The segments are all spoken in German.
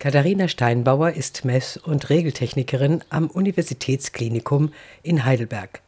Katharina Steinbauer ist Mess- und Regeltechnikerin am Universitätsklinikum in Heidelberg.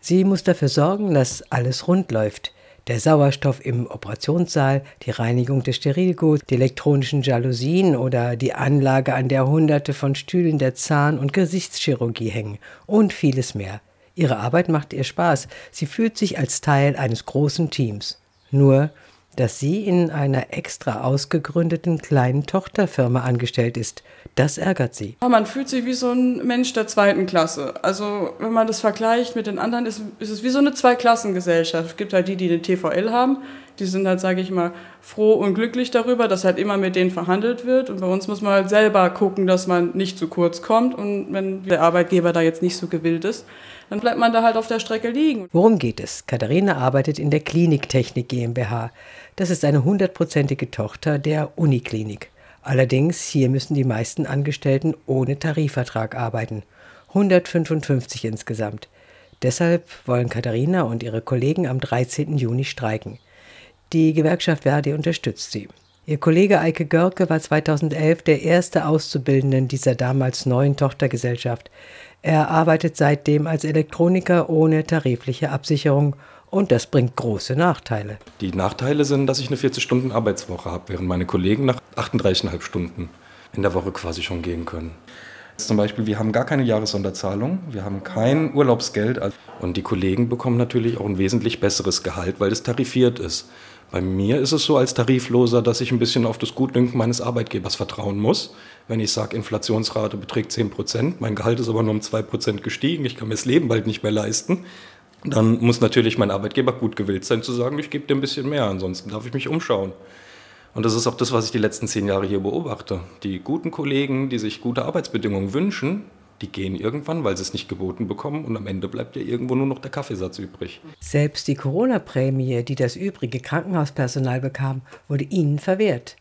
Sie muss dafür sorgen, dass alles rund läuft. Der Sauerstoff im Operationssaal, die Reinigung des Sterilguts, die elektronischen Jalousien oder die Anlage, an der Hunderte von Stühlen der Zahn- und Gesichtschirurgie hängen und vieles mehr. Ihre Arbeit macht ihr Spaß. Sie fühlt sich als Teil eines großen Teams. Nur dass sie in einer extra ausgegründeten kleinen Tochterfirma angestellt ist. Das ärgert sie. Man fühlt sich wie so ein Mensch der zweiten Klasse. Also wenn man das vergleicht mit den anderen, ist, ist es wie so eine Zweiklassengesellschaft. Es gibt halt die, die eine TVL haben. Die sind halt, sage ich mal, froh und glücklich darüber, dass halt immer mit denen verhandelt wird. Und bei uns muss man halt selber gucken, dass man nicht zu kurz kommt. Und wenn der Arbeitgeber da jetzt nicht so gewillt ist, dann bleibt man da halt auf der Strecke liegen. Worum geht es? Katharina arbeitet in der Kliniktechnik GmbH. Das ist eine hundertprozentige Tochter der Uniklinik. Allerdings hier müssen die meisten Angestellten ohne Tarifvertrag arbeiten. 155 insgesamt. Deshalb wollen Katharina und ihre Kollegen am 13. Juni streiken. Die Gewerkschaft Verdi unterstützt sie. Ihr Kollege Eike Görke war 2011 der erste Auszubildenden dieser damals neuen Tochtergesellschaft. Er arbeitet seitdem als Elektroniker ohne tarifliche Absicherung und das bringt große Nachteile. Die Nachteile sind, dass ich eine 40-Stunden-Arbeitswoche habe, während meine Kollegen nach 38,5 Stunden in der Woche quasi schon gehen können. Zum Beispiel, wir haben gar keine Jahressonderzahlung, wir haben kein Urlaubsgeld und die Kollegen bekommen natürlich auch ein wesentlich besseres Gehalt, weil es tarifiert ist. Bei mir ist es so als Tarifloser, dass ich ein bisschen auf das Gutdünken meines Arbeitgebers vertrauen muss. Wenn ich sage, Inflationsrate beträgt 10 Prozent, mein Gehalt ist aber nur um 2 Prozent gestiegen, ich kann mir das Leben bald nicht mehr leisten, dann muss natürlich mein Arbeitgeber gut gewillt sein zu sagen, ich gebe dir ein bisschen mehr, ansonsten darf ich mich umschauen. Und das ist auch das, was ich die letzten zehn Jahre hier beobachte. Die guten Kollegen, die sich gute Arbeitsbedingungen wünschen, die gehen irgendwann, weil sie es nicht geboten bekommen und am Ende bleibt ja irgendwo nur noch der Kaffeesatz übrig. Selbst die Corona-Prämie, die das übrige Krankenhauspersonal bekam, wurde ihnen verwehrt.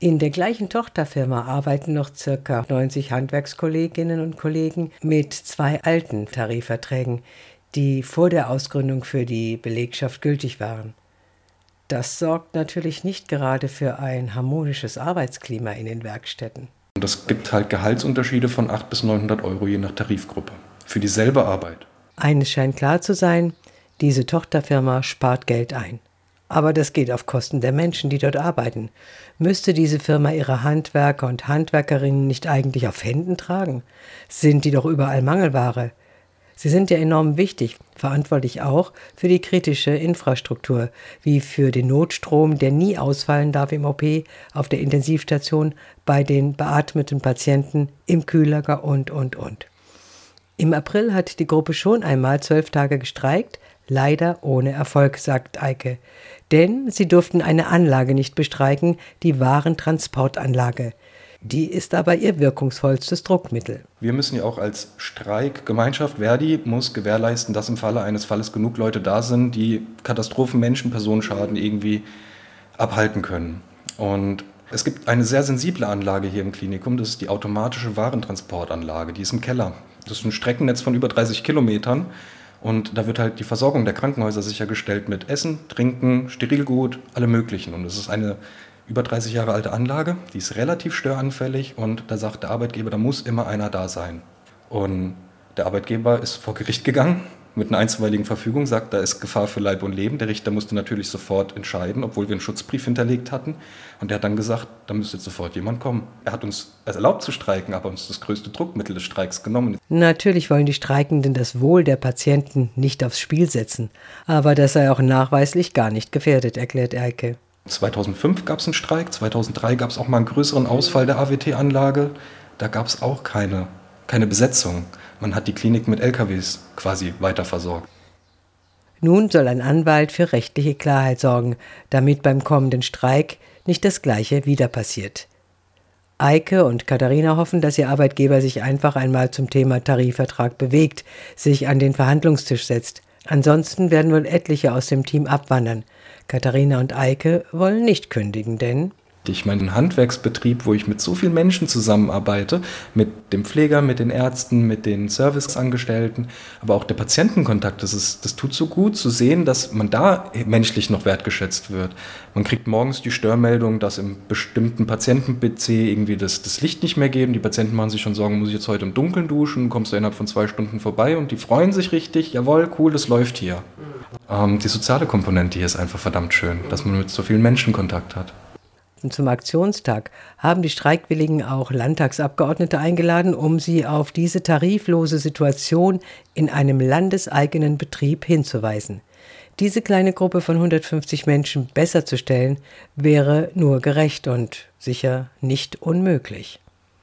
In der gleichen Tochterfirma arbeiten noch ca. 90 Handwerkskolleginnen und Kollegen mit zwei alten Tarifverträgen, die vor der Ausgründung für die Belegschaft gültig waren. Das sorgt natürlich nicht gerade für ein harmonisches Arbeitsklima in den Werkstätten. Und das gibt halt Gehaltsunterschiede von 800 bis 900 Euro je nach Tarifgruppe für dieselbe Arbeit. Eines scheint klar zu sein, diese Tochterfirma spart Geld ein. Aber das geht auf Kosten der Menschen, die dort arbeiten. Müsste diese Firma ihre Handwerker und Handwerkerinnen nicht eigentlich auf Händen tragen? Sind die doch überall Mangelware? Sie sind ja enorm wichtig, verantwortlich auch für die kritische Infrastruktur, wie für den Notstrom, der nie ausfallen darf im OP, auf der Intensivstation, bei den beatmeten Patienten, im Kühllager und, und, und. Im April hat die Gruppe schon einmal zwölf Tage gestreikt, leider ohne Erfolg, sagt Eike. Denn sie durften eine Anlage nicht bestreiken, die Warentransportanlage. Die ist aber ihr wirkungsvollstes Druckmittel. Wir müssen ja auch als Streikgemeinschaft, Verdi muss gewährleisten, dass im Falle eines Falles genug Leute da sind, die Katastrophen, Menschen, Personenschaden irgendwie abhalten können. Und es gibt eine sehr sensible Anlage hier im Klinikum, das ist die automatische Warentransportanlage, die ist im Keller. Das ist ein Streckennetz von über 30 Kilometern und da wird halt die Versorgung der Krankenhäuser sichergestellt mit Essen, Trinken, Sterilgut, alle möglichen. Und es ist eine über 30 Jahre alte Anlage, die ist relativ störanfällig und da sagt der Arbeitgeber, da muss immer einer da sein. Und der Arbeitgeber ist vor Gericht gegangen mit einer einstweiligen Verfügung, sagt, da ist Gefahr für Leib und Leben. Der Richter musste natürlich sofort entscheiden, obwohl wir einen Schutzbrief hinterlegt hatten. Und der hat dann gesagt, da müsste jetzt sofort jemand kommen. Er hat uns erlaubt zu streiken, aber uns das größte Druckmittel des Streiks genommen. Natürlich wollen die Streikenden das Wohl der Patienten nicht aufs Spiel setzen. Aber das sei auch nachweislich gar nicht gefährdet, erklärt Eike. 2005 gab es einen Streik, 2003 gab es auch mal einen größeren Ausfall der AWT-Anlage. Da gab es auch keine, keine Besetzung. Man hat die Klinik mit LKWs quasi weiter versorgt. Nun soll ein Anwalt für rechtliche Klarheit sorgen, damit beim kommenden Streik nicht das Gleiche wieder passiert. Eike und Katharina hoffen, dass ihr Arbeitgeber sich einfach einmal zum Thema Tarifvertrag bewegt, sich an den Verhandlungstisch setzt. Ansonsten werden wohl etliche aus dem Team abwandern. Katharina und Eike wollen nicht kündigen, denn wichtig. Mein Handwerksbetrieb, wo ich mit so vielen Menschen zusammenarbeite, mit dem Pfleger, mit den Ärzten, mit den Serviceangestellten, aber auch der Patientenkontakt, das, ist, das tut so gut zu sehen, dass man da menschlich noch wertgeschätzt wird. Man kriegt morgens die Störmeldung, dass im bestimmten Patienten-PC irgendwie das, das Licht nicht mehr geht. Die Patienten machen sich schon Sorgen, muss ich jetzt heute im Dunkeln duschen? Kommst du innerhalb von zwei Stunden vorbei und die freuen sich richtig. Jawohl, cool, das läuft hier. Ähm, die soziale Komponente hier ist einfach verdammt schön, dass man mit so vielen Menschen Kontakt hat. Zum Aktionstag haben die Streikwilligen auch Landtagsabgeordnete eingeladen, um sie auf diese tariflose Situation in einem landeseigenen Betrieb hinzuweisen. Diese kleine Gruppe von 150 Menschen besser zu stellen, wäre nur gerecht und sicher nicht unmöglich.